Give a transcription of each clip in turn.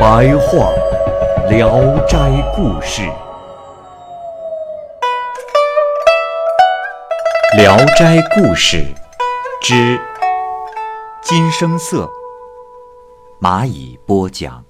白话《聊斋故事》，《聊斋故事》之金生色，蚂蚁播讲。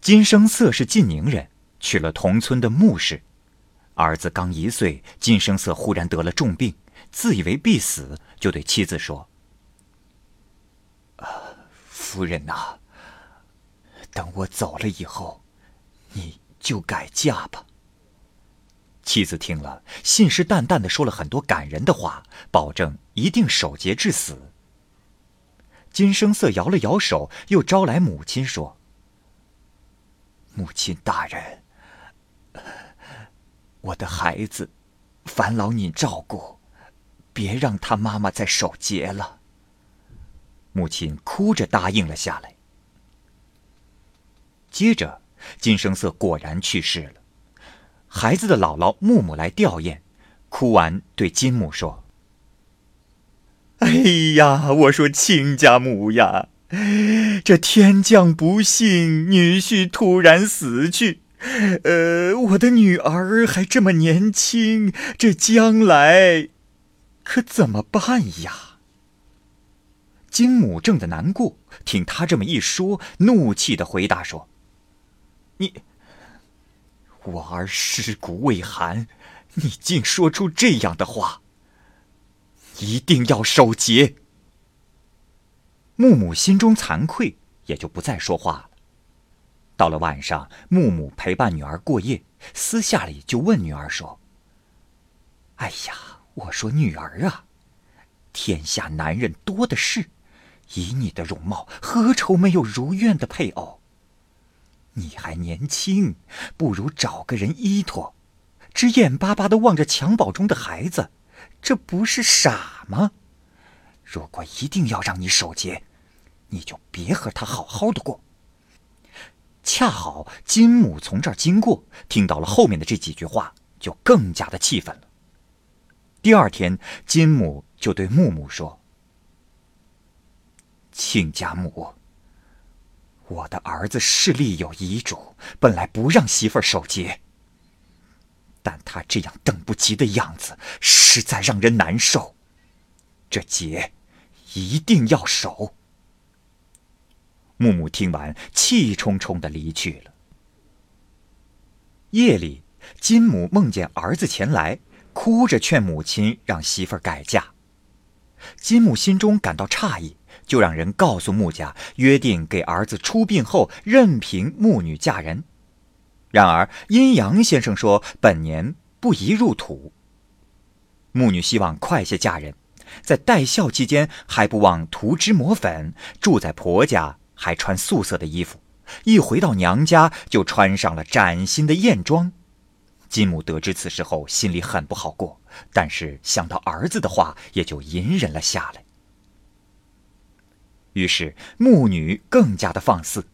金生色是晋宁人，娶了同村的穆氏。儿子刚一岁，金生色忽然得了重病，自以为必死，就对妻子说：“啊夫人呐，等我走了以后，你就改嫁吧。”妻子听了，信誓旦旦的说了很多感人的话，保证一定守节至死。金生色摇了摇手，又招来母亲说。母亲大人，我的孩子，烦劳您照顾，别让他妈妈再守节了。母亲哭着答应了下来。接着，金生色果然去世了。孩子的姥姥木木来吊唁，哭完对金母说：“哎呀，我说亲家母呀。”这天降不幸，女婿突然死去，呃，我的女儿还这么年轻，这将来可怎么办呀？金母正的难过，听他这么一说，怒气的回答说：“你，我儿尸骨未寒，你竟说出这样的话，一定要守节。”木木心中惭愧，也就不再说话了。到了晚上，木木陪伴女儿过夜，私下里就问女儿说：“哎呀，我说女儿啊，天下男人多的是，以你的容貌，何愁没有如愿的配偶？你还年轻，不如找个人依托，只眼巴巴的望着襁褓中的孩子，这不是傻吗？如果一定要让你守节。”你就别和他好好的过。恰好金母从这儿经过，听到了后面的这几句话，就更加的气愤了。第二天，金母就对木木说：“亲家母，我的儿子是立有遗嘱，本来不让媳妇守节，但他这样等不及的样子，实在让人难受。这节一定要守。”木木听完，气冲冲的离去了。夜里，金母梦见儿子前来，哭着劝母亲让媳妇改嫁。金母心中感到诧异，就让人告诉穆家，约定给儿子出殡后，任凭穆女嫁人。然而阴阳先生说，本年不宜入土。木女希望快些嫁人，在待孝期间还不忘涂脂抹粉，住在婆家。还穿素色的衣服，一回到娘家就穿上了崭新的艳妆。金母得知此事后，心里很不好过，但是想到儿子的话，也就隐忍了下来。于是木女更加的放肆，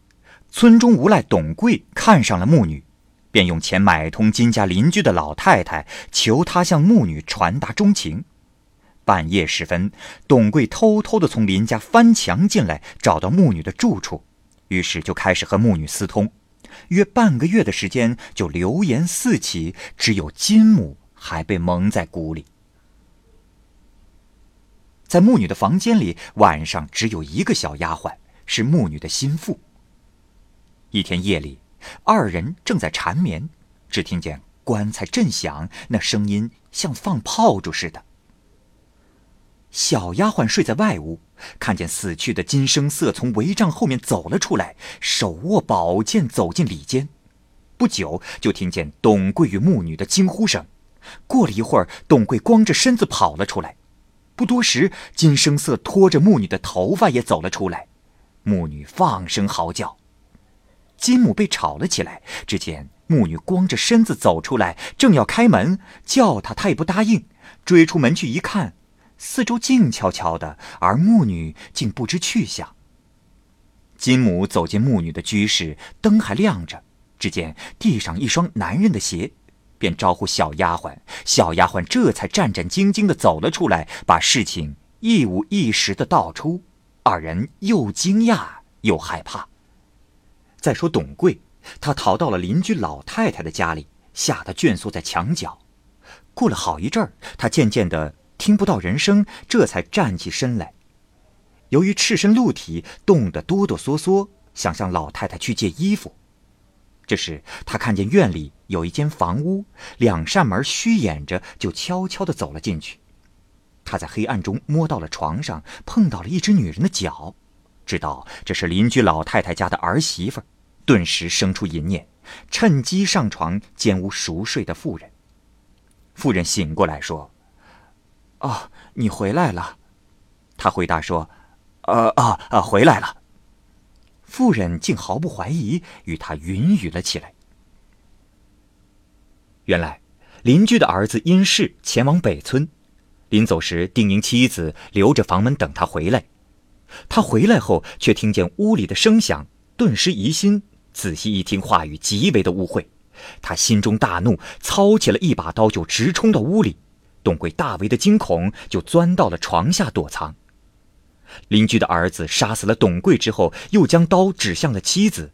村中无赖董贵看上了木女，便用钱买通金家邻居的老太太，求她向木女传达衷情。半夜时分，董贵偷偷的从林家翻墙进来，找到木女的住处，于是就开始和木女私通。约半个月的时间，就流言四起，只有金母还被蒙在鼓里。在木女的房间里，晚上只有一个小丫鬟，是木女的心腹。一天夜里，二人正在缠绵，只听见棺材震响，那声音像放炮竹似的。小丫鬟睡在外屋，看见死去的金生色从帷帐后面走了出来，手握宝剑走进里间。不久，就听见董贵与木女的惊呼声。过了一会儿，董贵光着身子跑了出来。不多时，金生色拖着牧女的头发也走了出来，牧女放声嚎叫。金母被吵了起来。只见牧女光着身子走出来，正要开门叫他，他也不答应。追出门去一看，四周静悄悄的，而牧女竟不知去向。金母走进牧女的居室，灯还亮着，只见地上一双男人的鞋。便招呼小丫鬟，小丫鬟这才战战兢兢地走了出来，把事情一五一十地道出。二人又惊讶又害怕。再说董贵，他逃到了邻居老太太的家里，吓得蜷缩在墙角。过了好一阵儿，他渐渐地听不到人声，这才站起身来。由于赤身露体，冻得哆哆嗦嗦，想向老太太去借衣服。这时，他看见院里有一间房屋，两扇门虚掩着，就悄悄地走了进去。他在黑暗中摸到了床上，碰到了一只女人的脚，知道这是邻居老太太家的儿媳妇，顿时生出淫念，趁机上床奸污熟睡的妇人。妇人醒过来说：“哦，你回来了。”他回答说：“呃啊啊，回来了。”妇人竟毫不怀疑，与他云雨了起来。原来，邻居的儿子因事前往北村，临走时叮咛妻子留着房门等他回来。他回来后，却听见屋里的声响，顿时疑心。仔细一听，话语极为的污秽，他心中大怒，操起了一把刀就直冲到屋里。董贵大为的惊恐，就钻到了床下躲藏。邻居的儿子杀死了董贵之后，又将刀指向了妻子。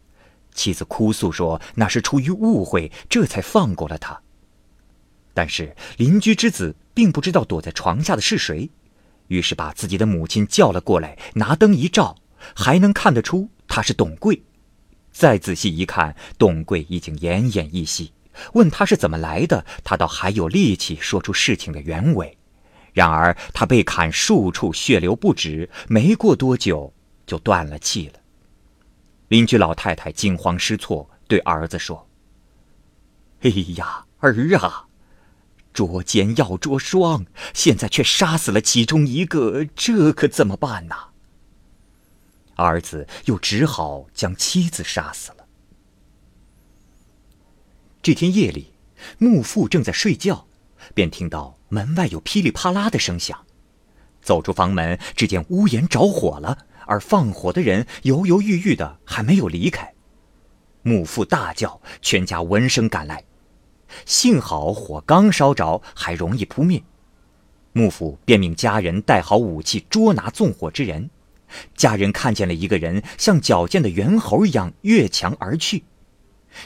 妻子哭诉说那是出于误会，这才放过了他。但是邻居之子并不知道躲在床下的是谁，于是把自己的母亲叫了过来，拿灯一照，还能看得出他是董贵。再仔细一看，董贵已经奄奄一息。问他是怎么来的，他倒还有力气说出事情的原委。然而他被砍数处，血流不止，没过多久就断了气了。邻居老太太惊慌失措，对儿子说：“哎呀，儿啊，捉奸要捉双，现在却杀死了其中一个，这可怎么办呢？”儿子又只好将妻子杀死了。这天夜里，木父正在睡觉。便听到门外有噼里啪啦的声响，走出房门，只见屋檐着火了，而放火的人犹犹豫豫的还没有离开。母父大叫，全家闻声赶来，幸好火刚烧着，还容易扑灭。幕府便命家人带好武器捉拿纵火之人。家人看见了一个人像矫健的猿猴一样越墙而去。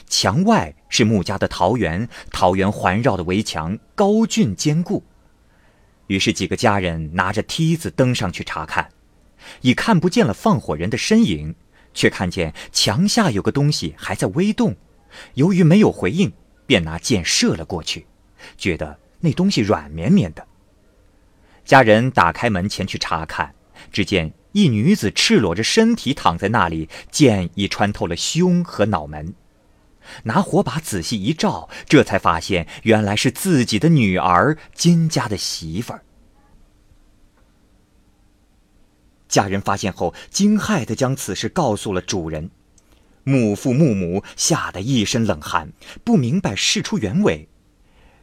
墙外是穆家的桃园，桃园环绕的围墙高峻坚固。于是几个家人拿着梯子登上去查看，已看不见了放火人的身影，却看见墙下有个东西还在微动。由于没有回应，便拿箭射了过去，觉得那东西软绵绵的。家人打开门前去查看，只见一女子赤裸着身体躺在那里，箭已穿透了胸和脑门。拿火把仔细一照，这才发现原来是自己的女儿金家的媳妇儿。家人发现后，惊骇的将此事告诉了主人。母父母母吓得一身冷汗，不明白事出原委。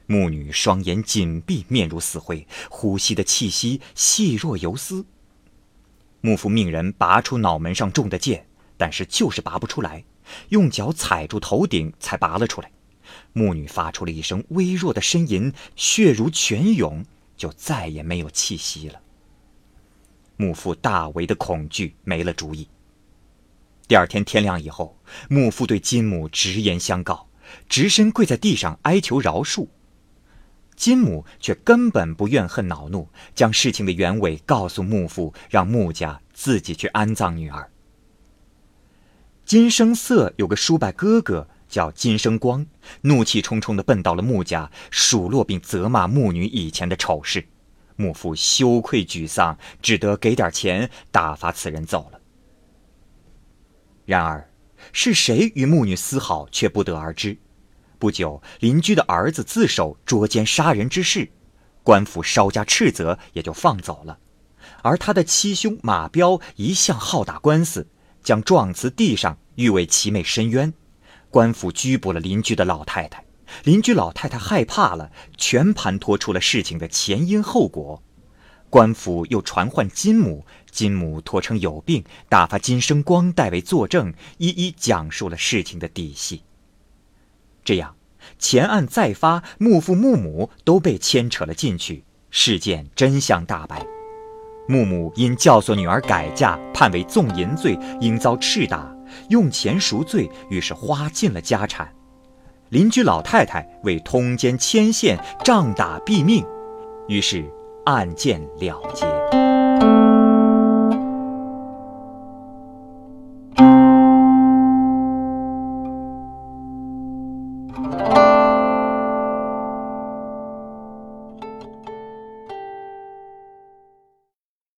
母女双眼紧闭，面如死灰，呼吸的气息细若游丝。木父命人拔出脑门上中的箭，但是就是拔不出来。用脚踩住头顶，才拔了出来。牧女发出了一声微弱的呻吟，血如泉涌，就再也没有气息了。木父大为的恐惧，没了主意。第二天天亮以后，木父对金母直言相告，直身跪在地上哀求饶恕。金母却根本不怨恨恼怒，将事情的原委告诉木父，让木家自己去安葬女儿。金生色有个叔伯哥哥叫金生光，怒气冲冲地奔到了穆家，数落并责骂穆女以前的丑事。穆父羞愧沮丧，只得给点钱打发此人走了。然而，是谁与穆女私好，却不得而知。不久，邻居的儿子自首捉奸杀人之事，官府稍加斥责，也就放走了。而他的七兄马彪一向好打官司，将状词递上，欲为其妹申冤。官府拘捕了邻居的老太太，邻居老太太害怕了，全盘托出了事情的前因后果。官府又传唤金母，金母托称有病，打发金生光代为作证，一一讲述了事情的底细。这样，前案再发，木父木母都被牵扯了进去，事件真相大白。木木因教唆女儿改嫁，判为纵淫罪，应遭斥打；用钱赎罪，于是花尽了家产。邻居老太太为通奸牵线，仗打毙命，于是案件了结。